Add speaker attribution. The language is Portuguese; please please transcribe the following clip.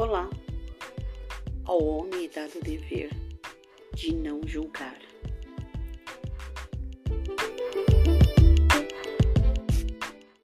Speaker 1: Olá! Ao homem é dado o dever de não julgar.